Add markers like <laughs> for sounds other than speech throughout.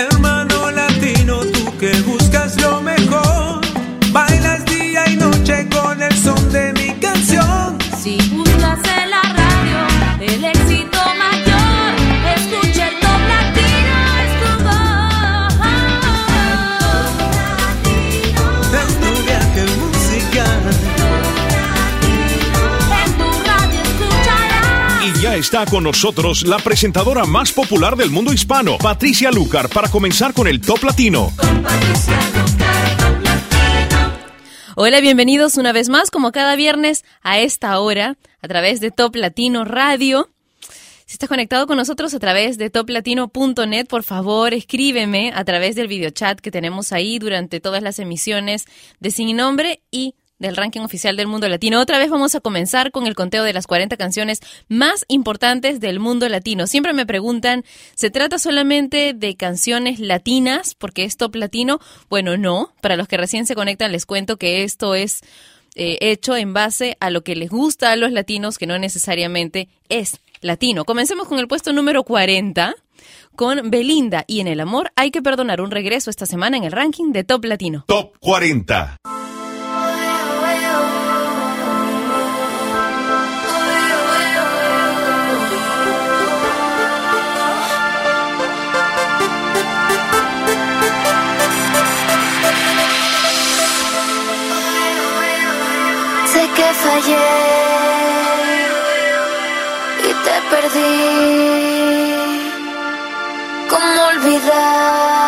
Hermano está con nosotros la presentadora más popular del mundo hispano, Patricia Lucar, para comenzar con el Top Latino. Hola, bienvenidos una vez más, como cada viernes, a esta hora, a través de Top Latino Radio. Si estás conectado con nosotros a través de toplatino.net, por favor, escríbeme a través del videochat que tenemos ahí durante todas las emisiones de Sin Nombre y del ranking oficial del mundo latino. Otra vez vamos a comenzar con el conteo de las 40 canciones más importantes del mundo latino. Siempre me preguntan, ¿se trata solamente de canciones latinas porque es top latino? Bueno, no. Para los que recién se conectan les cuento que esto es eh, hecho en base a lo que les gusta a los latinos, que no necesariamente es latino. Comencemos con el puesto número 40 con Belinda y en el amor hay que perdonar un regreso esta semana en el ranking de Top Latino. Top 40. Que fallé y te perdí. ¿Cómo olvidar?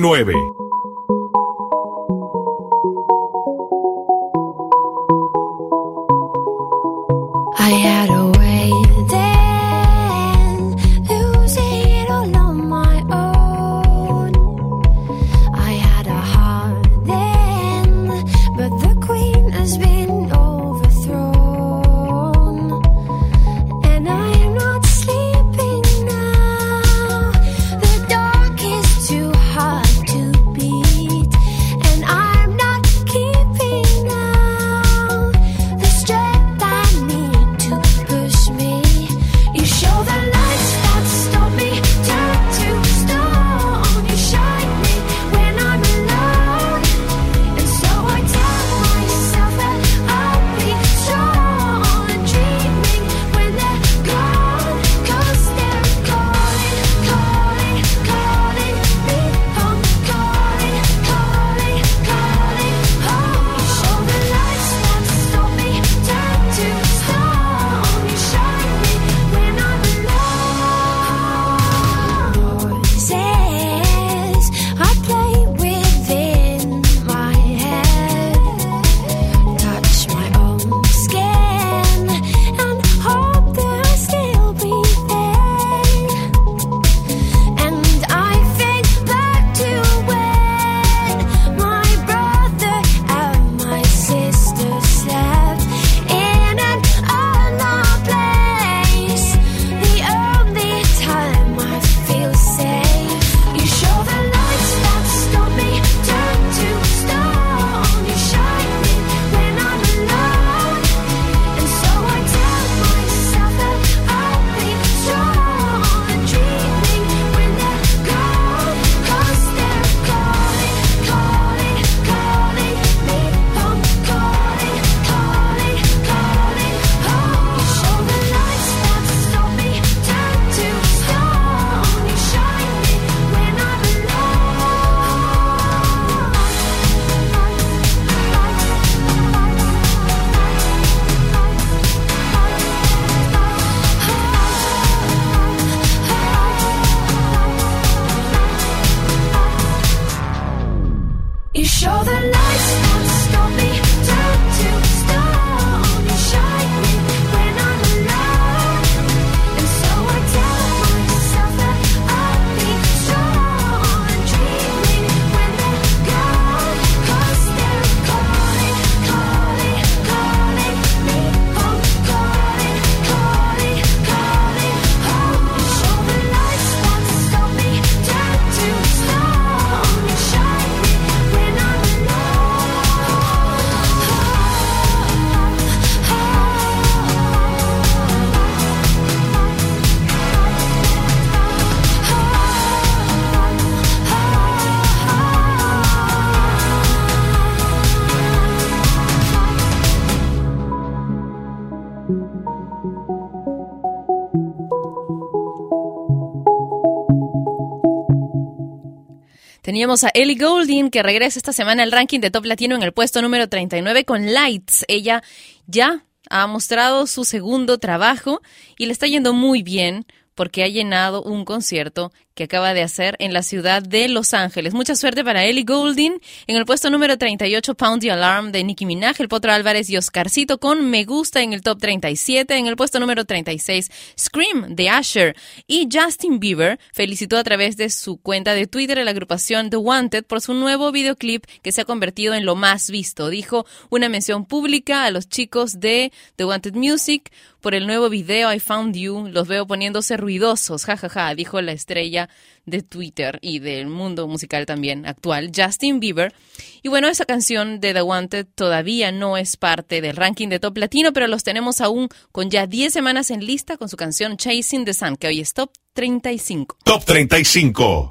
39. Teníamos a Ellie Goulding que regresa esta semana al ranking de Top Latino en el puesto número 39 con Lights. Ella ya ha mostrado su segundo trabajo y le está yendo muy bien porque ha llenado un concierto que acaba de hacer en la ciudad de Los Ángeles. Mucha suerte para Ellie Goulding. En el puesto número 38, Pound the Alarm de Nicki Minaj, El Potro Álvarez y Oscarcito con Me Gusta en el top 37. En el puesto número 36, Scream de Asher. Y Justin Bieber felicitó a través de su cuenta de Twitter a la agrupación The Wanted por su nuevo videoclip que se ha convertido en lo más visto. Dijo una mención pública a los chicos de The Wanted Music por el nuevo video I Found You. Los veo poniéndose ruidosos, jajaja, ja, ja, dijo la estrella de Twitter y del mundo musical también actual, Justin Bieber. Y bueno, esa canción de The Wanted todavía no es parte del ranking de Top Latino, pero los tenemos aún con ya 10 semanas en lista con su canción Chasing the Sun, que hoy es Top 35. Top 35.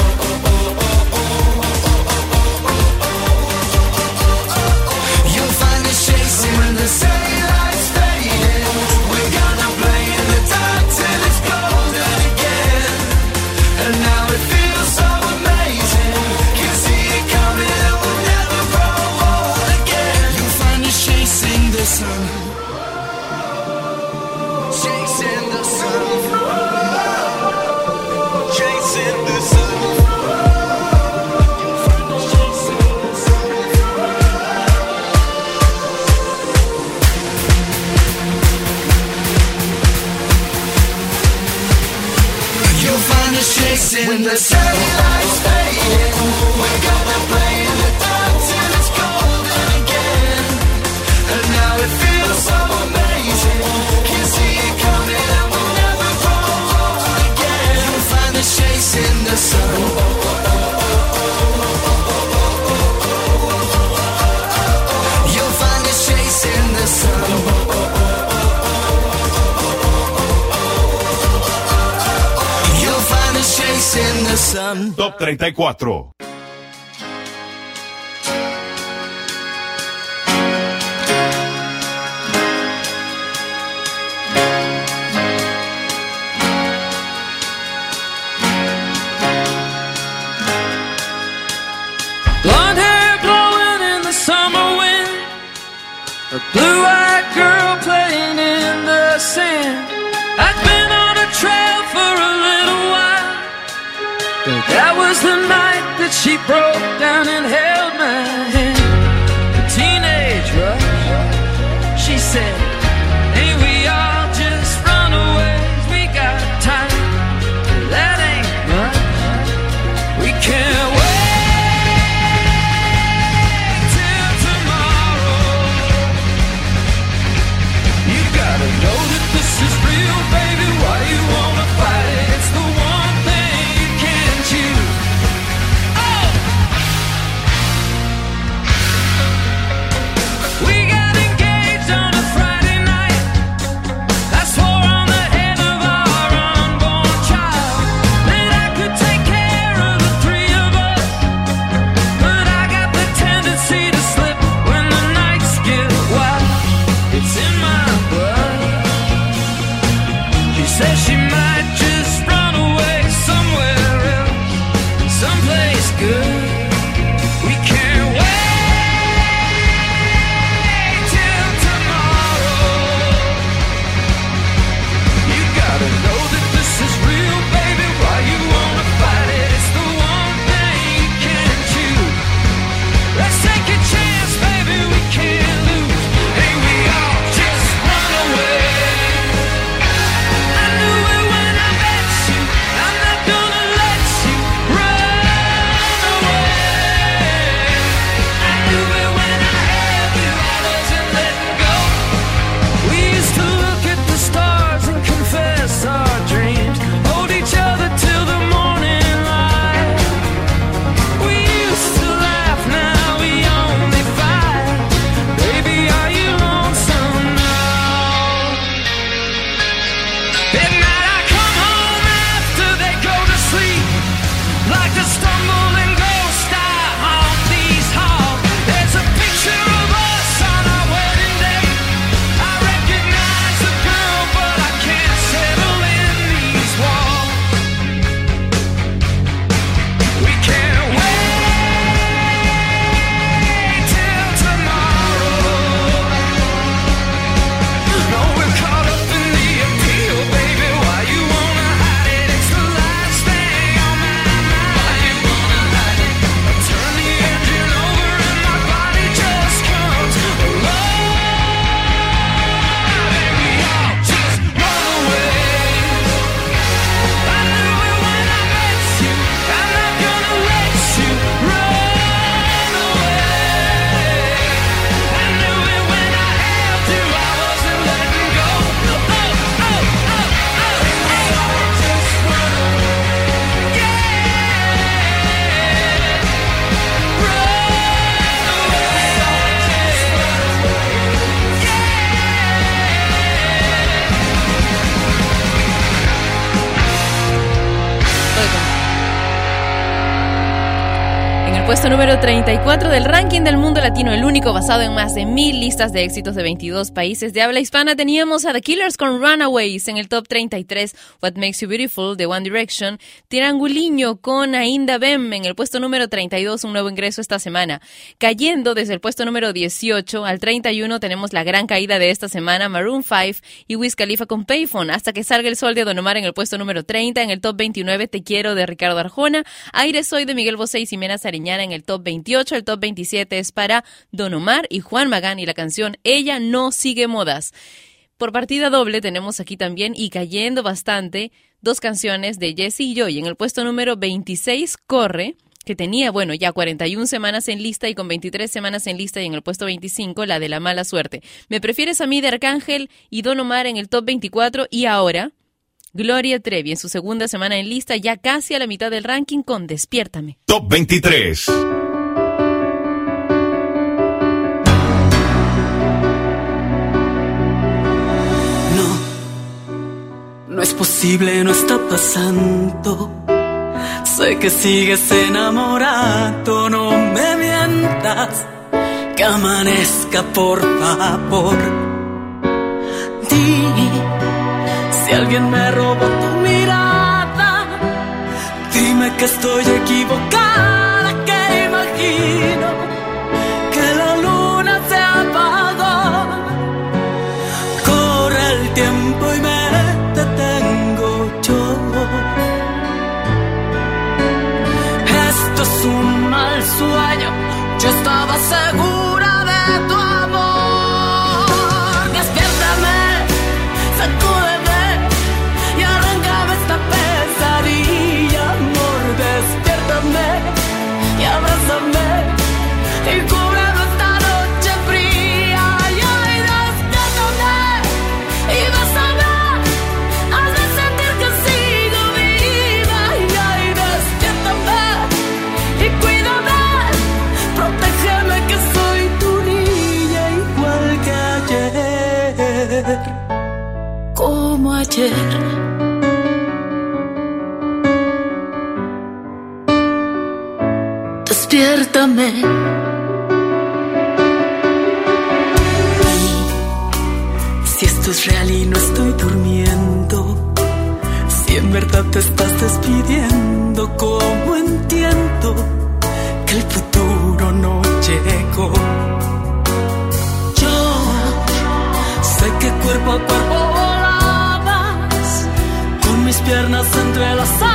Instagram. Top 34. A blue-eyed girl playing in the sand. That was the night that she broke down and held my hand. Ranking del mundo latino, el basado en más de mil listas de éxitos de 22 países de habla hispana, teníamos a The Killers con Runaways en el top 33, What Makes You Beautiful de One Direction, Tiranguliño con Ainda Bem en el puesto número 32, un nuevo ingreso esta semana. Cayendo desde el puesto número 18 al 31 tenemos la gran caída de esta semana, Maroon 5 y Wiz Khalifa con Payphone, hasta que salga el sol de Don Omar en el puesto número 30, en el top 29 Te Quiero de Ricardo Arjona, Aire Soy de Miguel Bosé y Ximena Sariñana en el top 28, el top 27 es para Don Omar y Juan Magán y la canción Ella no sigue modas. Por partida doble tenemos aquí también y cayendo bastante dos canciones de Jesse y Joy. En el puesto número 26 Corre, que tenía, bueno, ya 41 semanas en lista y con 23 semanas en lista y en el puesto 25 la de la mala suerte. Me prefieres a mí de Arcángel y Don Omar en el top 24 y ahora Gloria Trevi en su segunda semana en lista ya casi a la mitad del ranking con Despiértame. Top 23. No, es posible, no está pasando. Sé que sigues enamorado, no me mientas. Que amanezca, por favor. Di si alguien me robó tu mirada. Dime que estoy equivocada, que imagino estaba segura Como ayer. Despiértame. Si esto es real y no estoy durmiendo, si en verdad te estás despidiendo, ¿cómo entiendo con mis piernas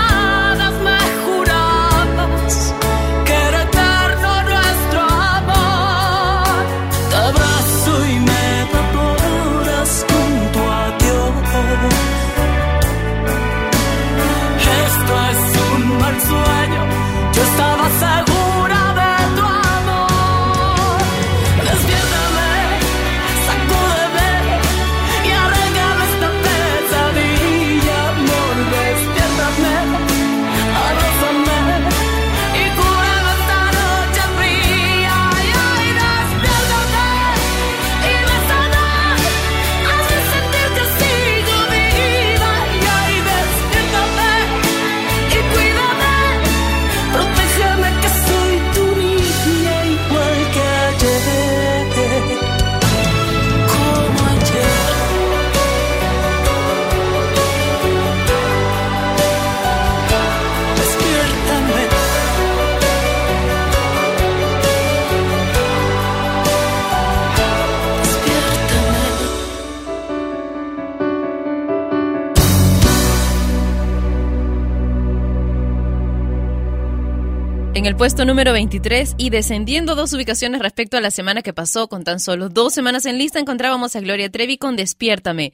En el puesto número 23 y descendiendo dos ubicaciones respecto a la semana que pasó, con tan solo dos semanas en lista, encontrábamos a Gloria Trevi con Despiértame.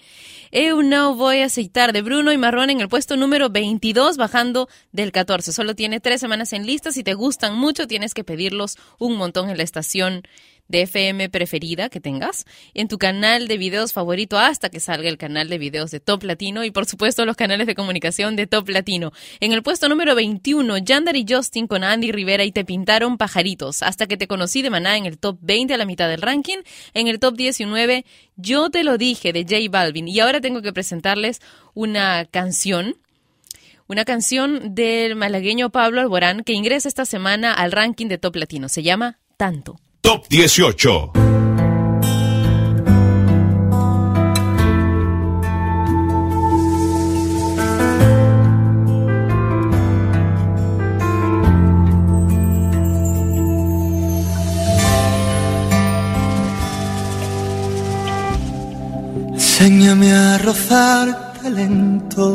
Eu no voy a aceitar de Bruno y Marrón en el puesto número 22, bajando del 14. Solo tiene tres semanas en lista. Si te gustan mucho, tienes que pedirlos un montón en la estación de FM preferida que tengas, en tu canal de videos favorito hasta que salga el canal de videos de Top Latino y por supuesto los canales de comunicación de Top Latino. En el puesto número 21, Yandar y Justin con Andy Rivera y te pintaron pajaritos hasta que te conocí de maná en el top 20 a la mitad del ranking. En el top 19, Yo te lo dije de J Balvin y ahora tengo que presentarles una canción una canción del malagueño Pablo Alborán que ingresa esta semana al ranking de Top Latino. Se llama Tanto. Top 18. Enséñame a rozarte lento.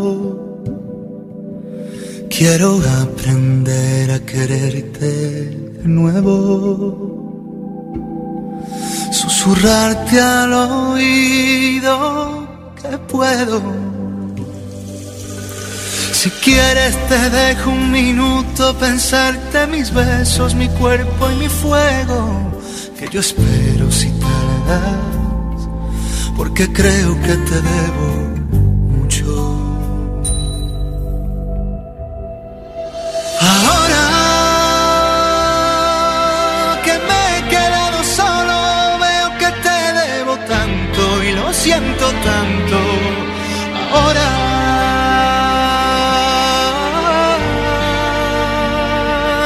Quiero aprender a quererte de nuevo. Susurrarte al oído que puedo. Si quieres te dejo un minuto pensarte mis besos, mi cuerpo y mi fuego. Que yo espero si tardas porque creo que te debo mucho. Ahora siento tanto. Ahora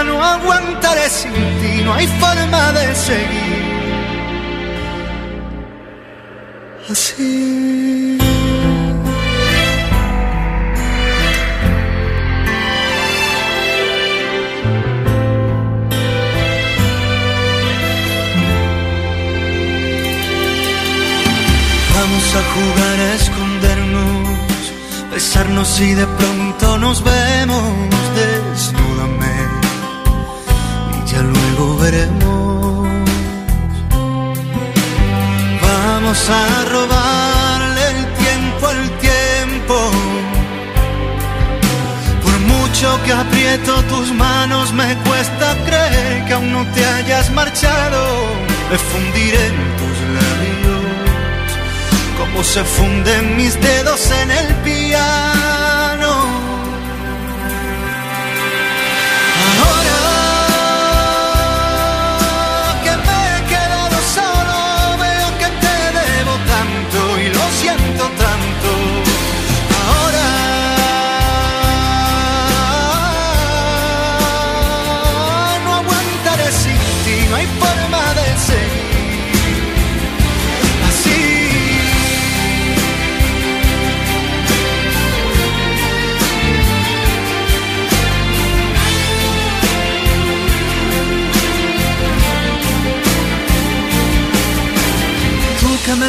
no aguantaré sin ti, no hay forma de seguir así. Besarnos y de pronto nos vemos. Desnúdame y ya luego veremos. Vamos a robarle el tiempo al tiempo. Por mucho que aprieto tus manos, me cuesta creer que aún no te hayas marchado. Me fundiré en labios, como se funden mis dedos en el piano.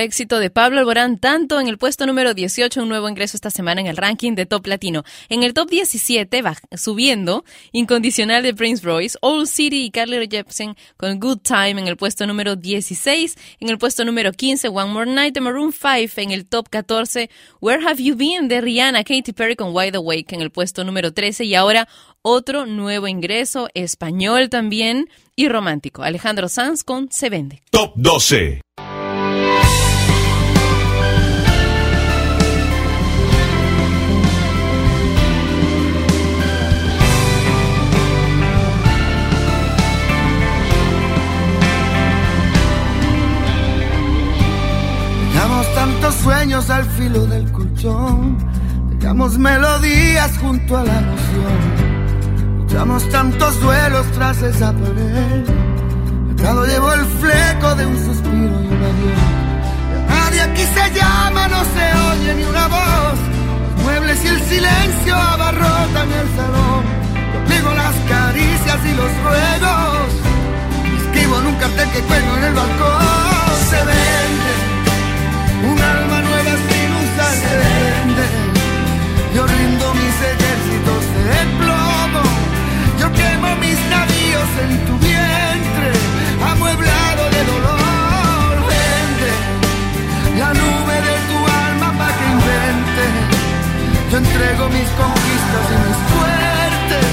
éxito de Pablo Alborán, tanto en el puesto número 18, un nuevo ingreso esta semana en el ranking de Top Latino. En el top 17, va subiendo, Incondicional de Prince Royce, Old City y Carly Jepsen con Good Time en el puesto número 16. En el puesto número 15, One More Night de Maroon 5. En el top 14, Where Have You Been de Rihanna, Katy Perry con Wide Awake en el puesto número 13. Y ahora otro nuevo ingreso, español también y romántico. Alejandro Sanz con Se Vende. Top 12. Sueños al filo del colchón. Dejamos melodías junto a la emoción. Luchamos tantos duelos tras esa pared. Atado llevo el fleco de un suspiro y un adiós. Nadie aquí se llama, no se oye ni una voz. Los muebles y el silencio abarrotan el salón. Conmigo las caricias y los ruegos. Escribo en un cartel que cuelgo en el balcón. Se vende un alma nueva sin. Se vende. Yo rindo mis ejércitos de plomo. Yo quemo mis navíos en tu vientre, amueblado de dolor. Vende la nube de tu alma para que invente. Yo entrego mis conquistas y mis fuertes.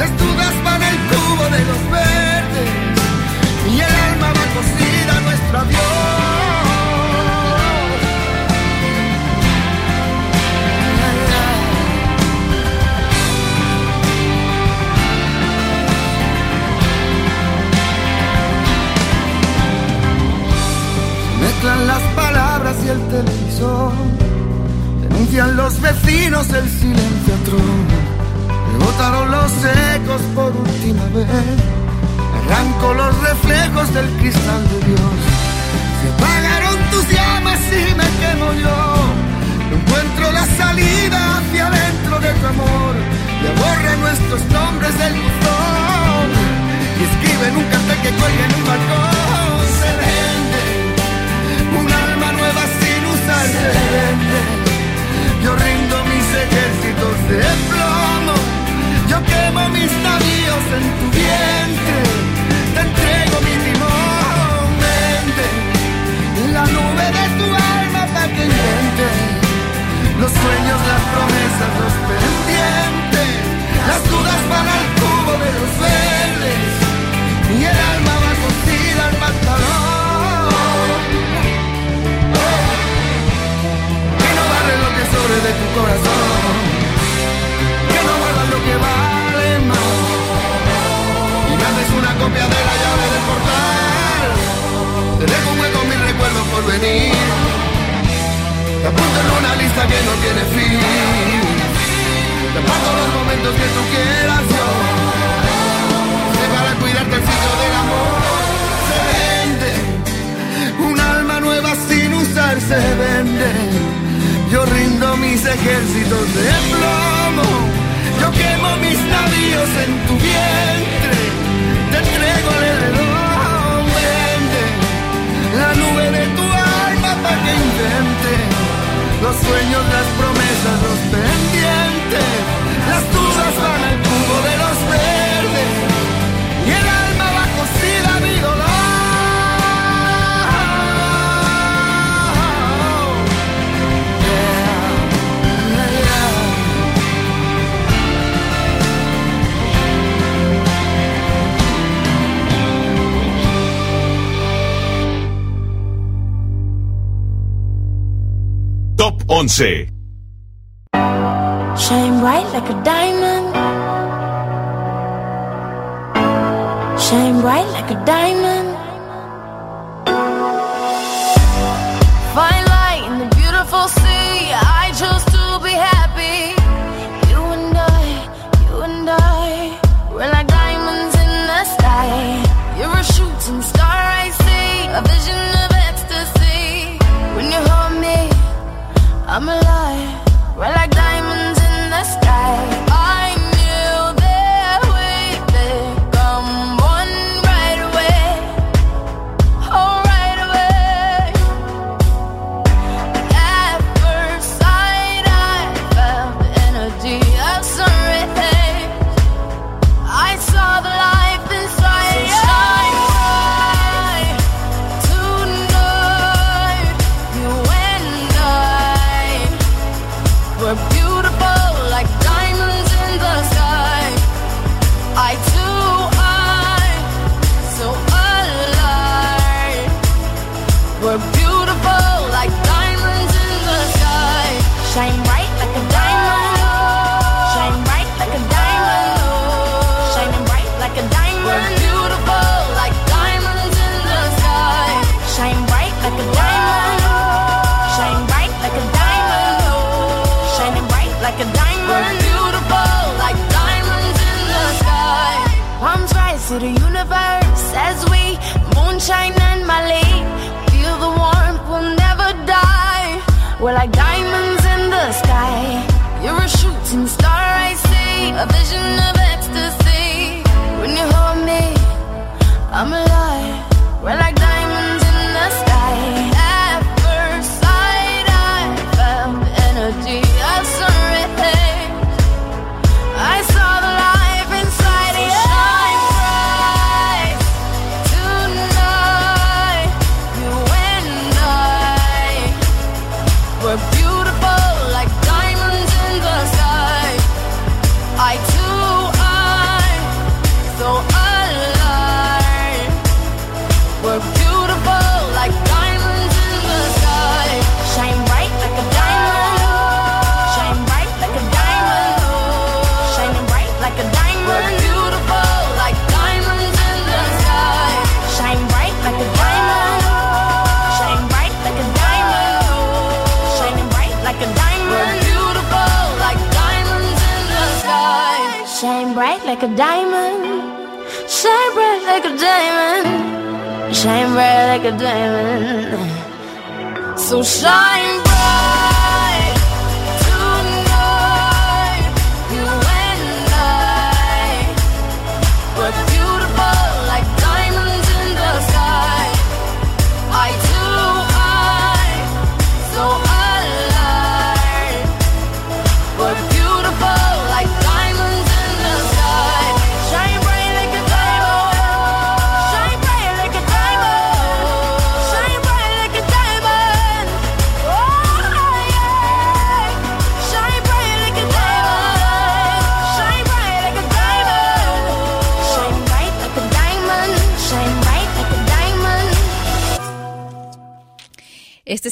Las dudas van al cubo de los verdes. Y el alma va cocida a nuestro adiós. Mezclan las palabras y el televisor. Denuncian los vecinos el silencio atroz. Me botaron los ecos por última vez. Arranco los reflejos del cristal de Dios. Se apagaron tus llamas y me quemo yo. No encuentro la salida hacia adentro de tu amor. Le borra nuestros nombres del buzón. Y escribe en un cartel que cuelga en un balcón. Se Yo rindo mis ejércitos de plomo. Yo quemo mis navíos en tu vientre. I'm alive.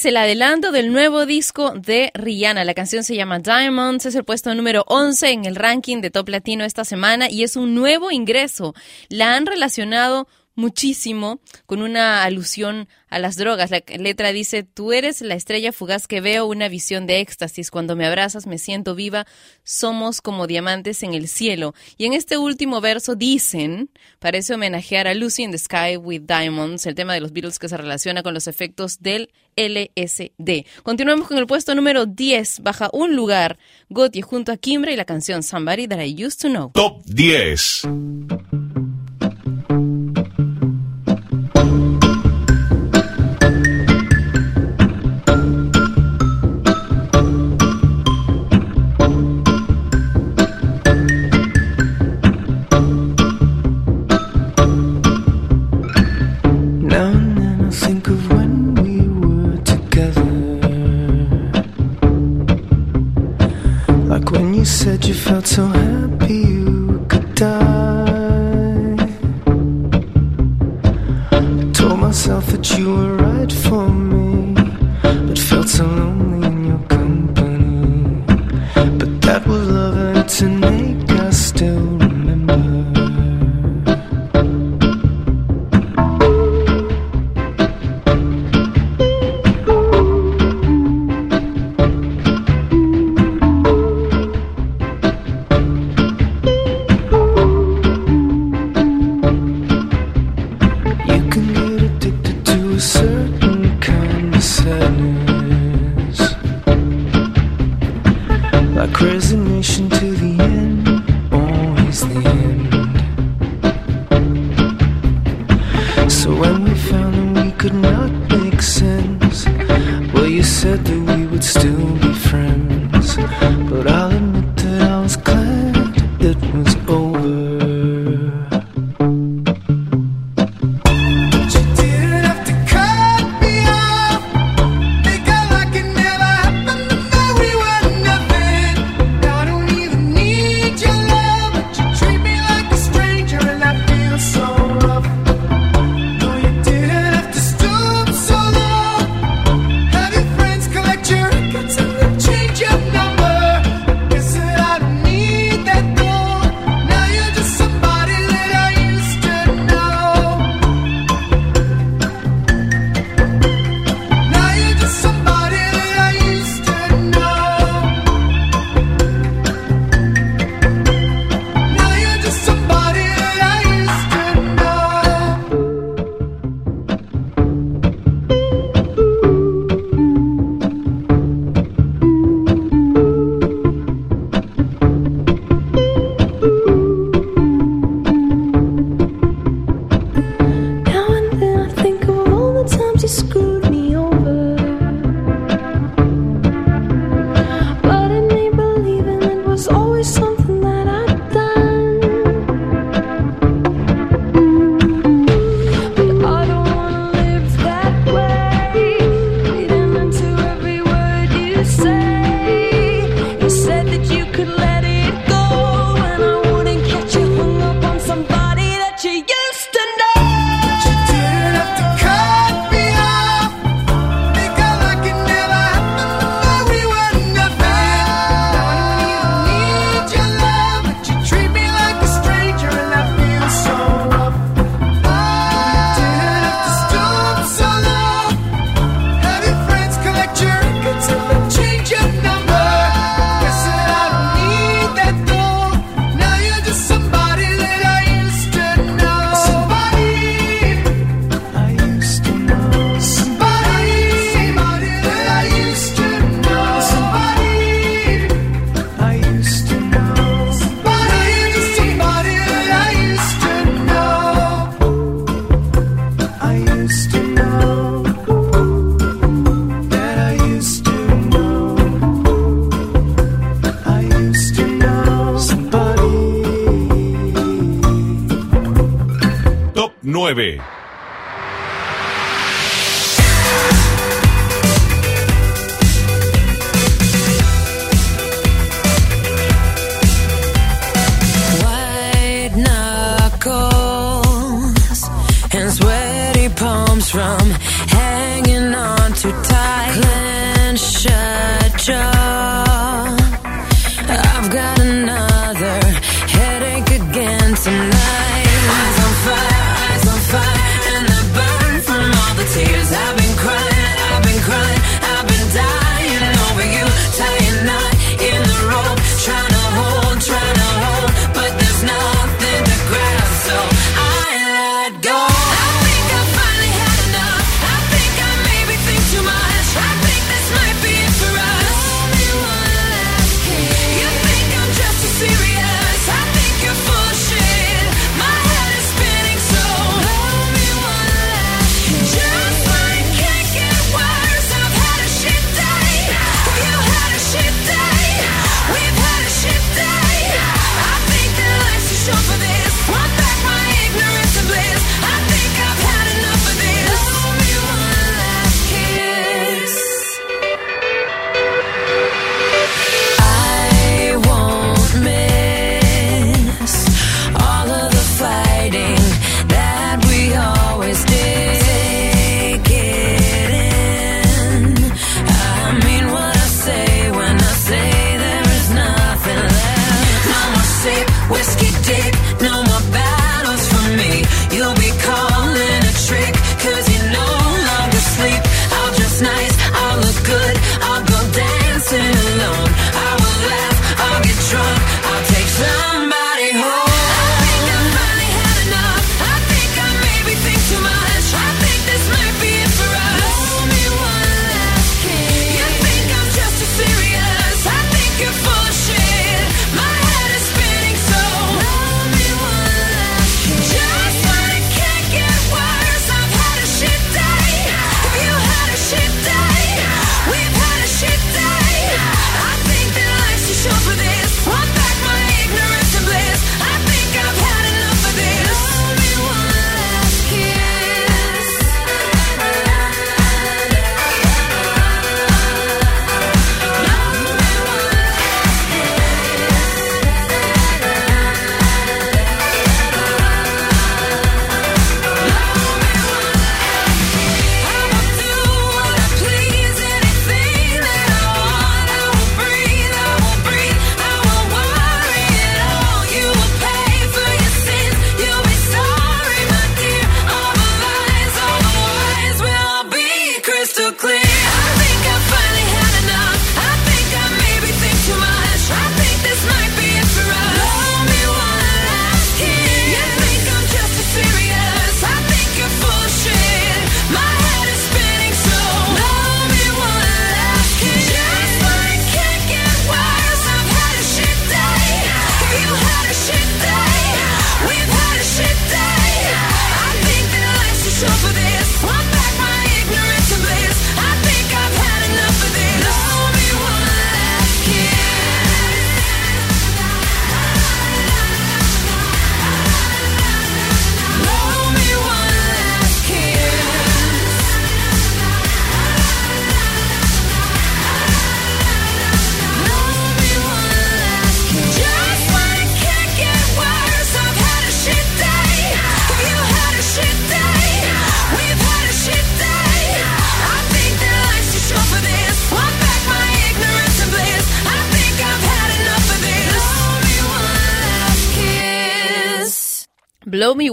el adelanto del nuevo disco de Rihanna. La canción se llama Diamonds, es el puesto número 11 en el ranking de Top Latino esta semana y es un nuevo ingreso. La han relacionado muchísimo con una alusión a las drogas. La letra dice, tú eres la estrella fugaz que veo, una visión de éxtasis. Cuando me abrazas me siento viva, somos como diamantes en el cielo. Y en este último verso dicen, parece homenajear a Lucy in the Sky with Diamonds, el tema de los Beatles que se relaciona con los efectos del LSD. Continuamos con el puesto número 10, baja un lugar, Gotti junto a Kimbra y la canción Somebody That I Used to Know. Top 10.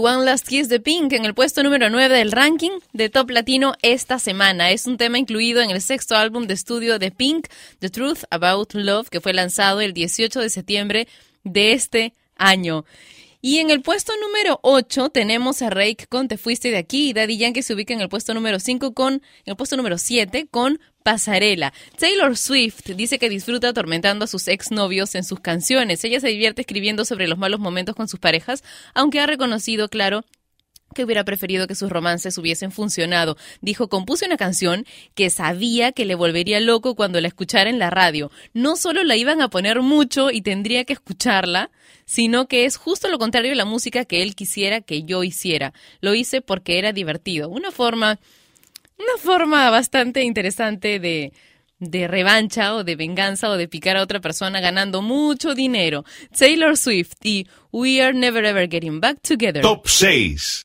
One Last Kiss de Pink en el puesto número 9 del ranking de Top Latino esta semana. Es un tema incluido en el sexto álbum de estudio de Pink, The Truth About Love, que fue lanzado el 18 de septiembre de este año. Y en el puesto número 8 tenemos a Rake con Te Fuiste de Aquí y Daddy Yankee se ubica en el puesto número 5 con, en el puesto número 7 con Pasarela. Taylor Swift dice que disfruta atormentando a sus exnovios en sus canciones. Ella se divierte escribiendo sobre los malos momentos con sus parejas, aunque ha reconocido, claro, que hubiera preferido que sus romances hubiesen funcionado. Dijo, compuse una canción que sabía que le volvería loco cuando la escuchara en la radio. No solo la iban a poner mucho y tendría que escucharla, sino que es justo lo contrario de la música que él quisiera que yo hiciera. Lo hice porque era divertido. Una forma, una forma bastante interesante de, de revancha o de venganza o de picar a otra persona ganando mucho dinero. Taylor Swift y We Are Never Ever Getting Back Together. Top 6.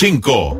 5.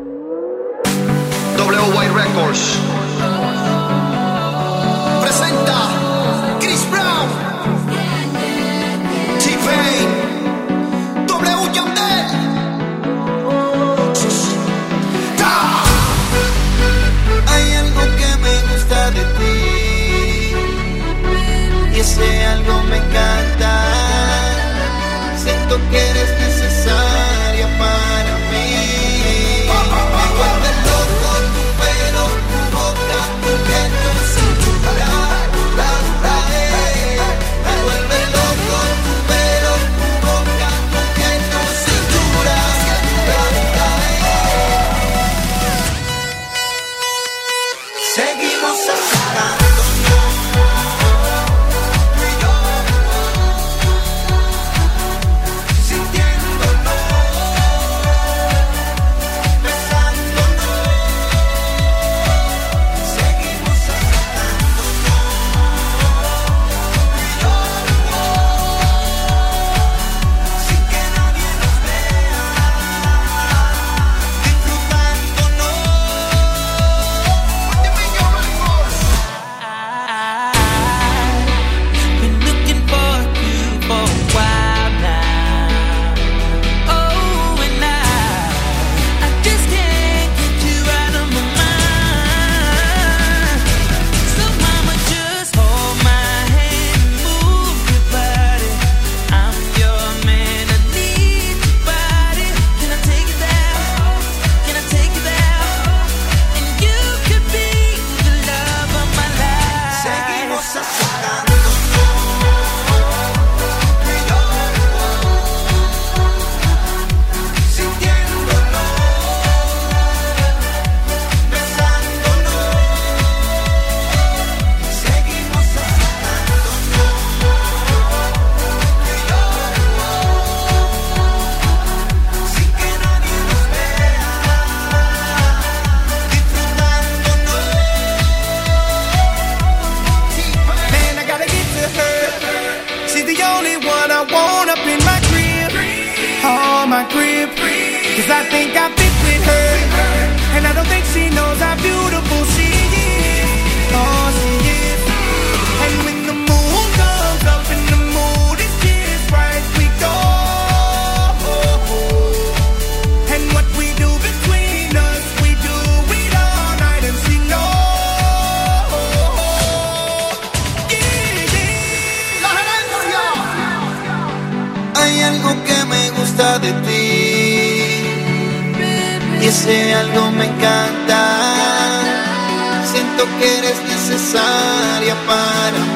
Me encanta. Siento que eres necesaria para mí.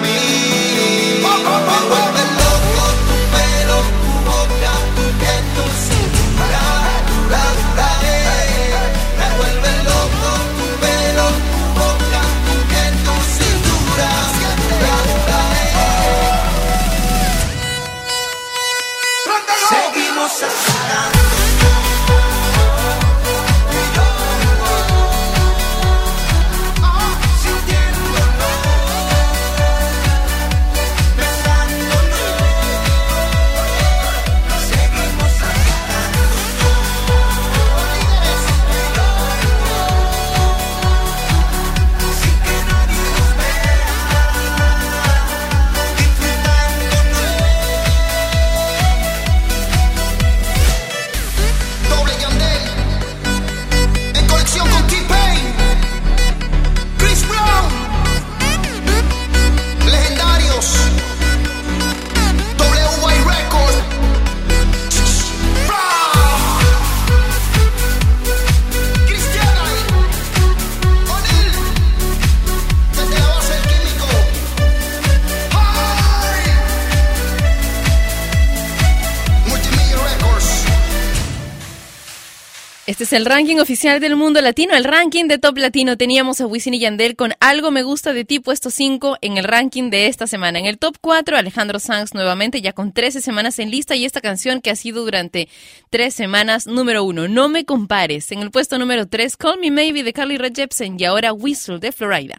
El ranking oficial del mundo latino, el ranking de Top Latino. Teníamos a Wisin y Yandel con Algo me gusta de ti, puesto 5 en el ranking de esta semana. En el top 4, Alejandro Sanz nuevamente, ya con 13 semanas en lista, y esta canción que ha sido durante 3 semanas número 1, No me compares. En el puesto número 3, Call Me Maybe de Carly Rae Jepsen, y ahora Whistle de Florida.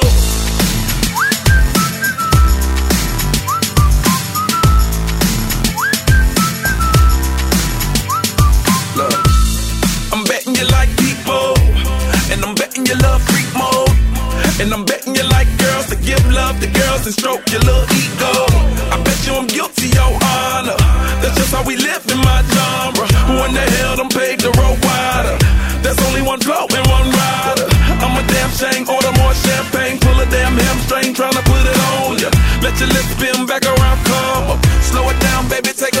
You love freak mode, and I'm betting you like girls to give love to girls and stroke your little ego. I bet you I'm guilty, your honor. That's just how we live in my genre. Who in the hell done paved the road wider? There's only one blow and one rider. I'm a damn shame, order more champagne, pull a damn hamstring, tryna put it on ya. Let your lips spin back around, come up. Slow it down, baby, take a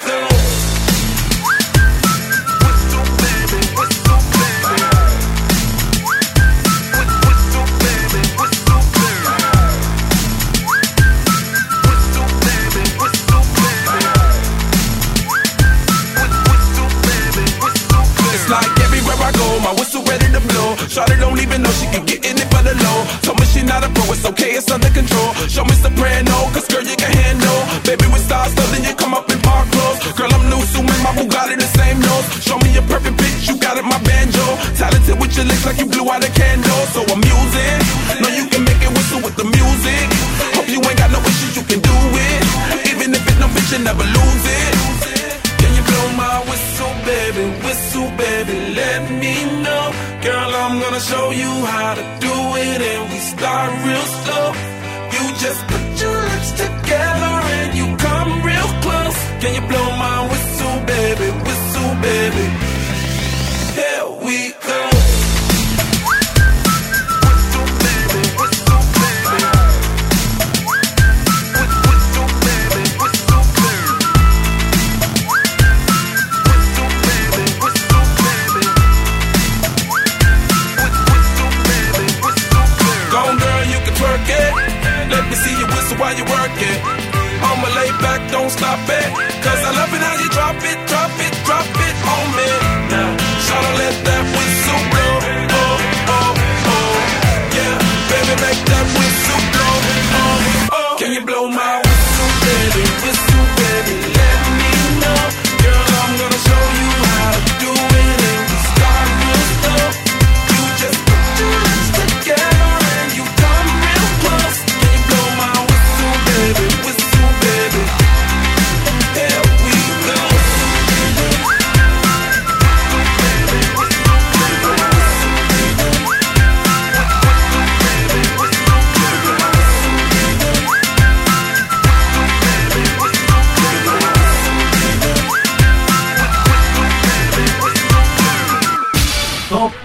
Shawty don't even know she can get in it for the low. Told me she not a pro, it's okay, it's under control. Show me soprano, cause girl you can handle. Baby with stars, so then you come up in park clothes. Girl I'm new, so my Bugatti the same nose. Show me a perfect pitch, you got it, my banjo. Talented with your lips like you blew out a candle. So I'm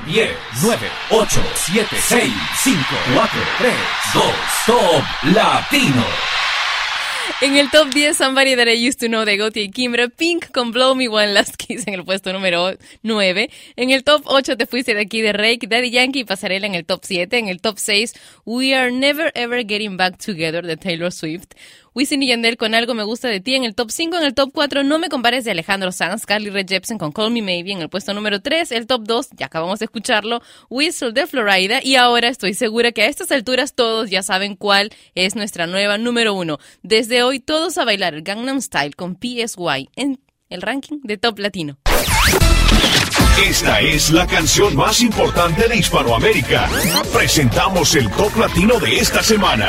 10, 9, 8, 7, 6, 5, 4, 3, 2, Top Latino. En el top 10, Somebody That I Used to Know de Gotti y Kimbra, Pink con Blow Me One Last Kiss en el puesto número 9. En el top 8 te fuiste de aquí de Rake, Daddy Yankee y Pasarela en el top 7. En el top 6, We Are Never Ever Getting Back Together de Taylor Swift. Wisin y Yandel con Algo Me Gusta de Ti en el top 5. En el top 4, No Me Compares de Alejandro Sanz, Carly Rae Jepsen con Call Me Maybe en el puesto número 3. El top 2, ya acabamos de escucharlo, Whistle de Florida. Y ahora estoy segura que a estas alturas todos ya saben cuál es nuestra nueva número 1. Desde hoy todos a bailar el Gangnam Style con PSY en el ranking de Top Latino. Esta es la canción más importante de Hispanoamérica. Presentamos el top latino de esta semana.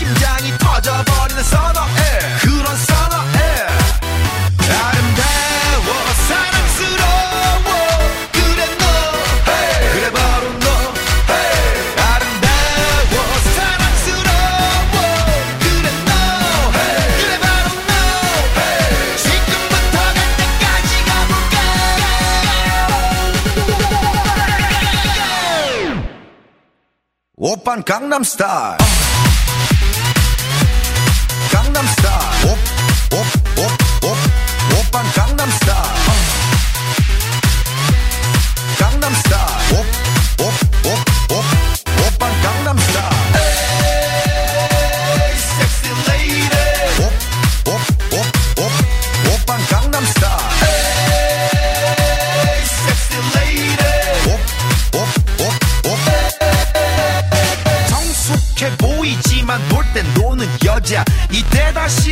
심장이 터져버리는 선어해 그런 선어해 아름다워 사랑스러워. 그래 너 그래 바로 너 아름다워 사랑스러워. 그래 너 그래 바로 너 지금부터 갈 때까지 가볼까 오빤 강남스타일 Gangnam Style. Whoop, whoop, whoop, whoop, Gangnam Style.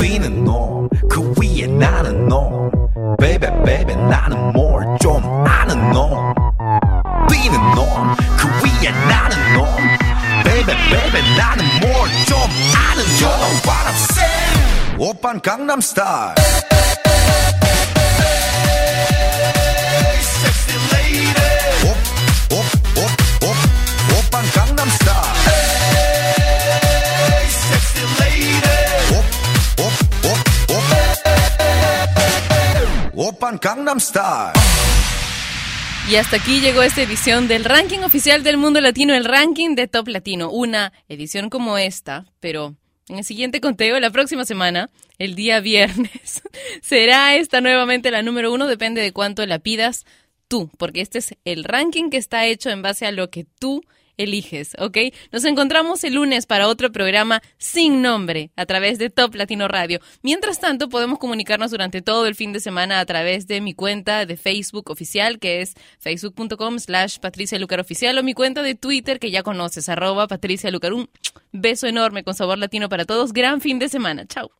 뛰는 놈그 위에 나는 놈 베이베 베이베 나는 뭘 좀 아는 놈 뛰는 놈그 위에 나는 놈 베이베 베이베 나는 뭘 좀 아는 놈 You know what I'm saying. 오빤 강남스타일 Gangnam Style. Y hasta aquí llegó esta edición del ranking oficial del mundo latino, el ranking de Top Latino. Una edición como esta, pero en el siguiente conteo, la próxima semana, el día viernes, <laughs> será esta nuevamente la número uno, depende de cuánto la pidas tú, porque este es el ranking que está hecho en base a lo que tú eliges, ¿ok? Nos encontramos el lunes para otro programa sin nombre a través de Top Latino Radio. Mientras tanto, podemos comunicarnos durante todo el fin de semana a través de mi cuenta de Facebook oficial, que es facebook.com slash Patricia Lucar Oficial, o mi cuenta de Twitter, que ya conoces, arroba Patricia Lucar. Un beso enorme con sabor latino para todos. Gran fin de semana. Chao.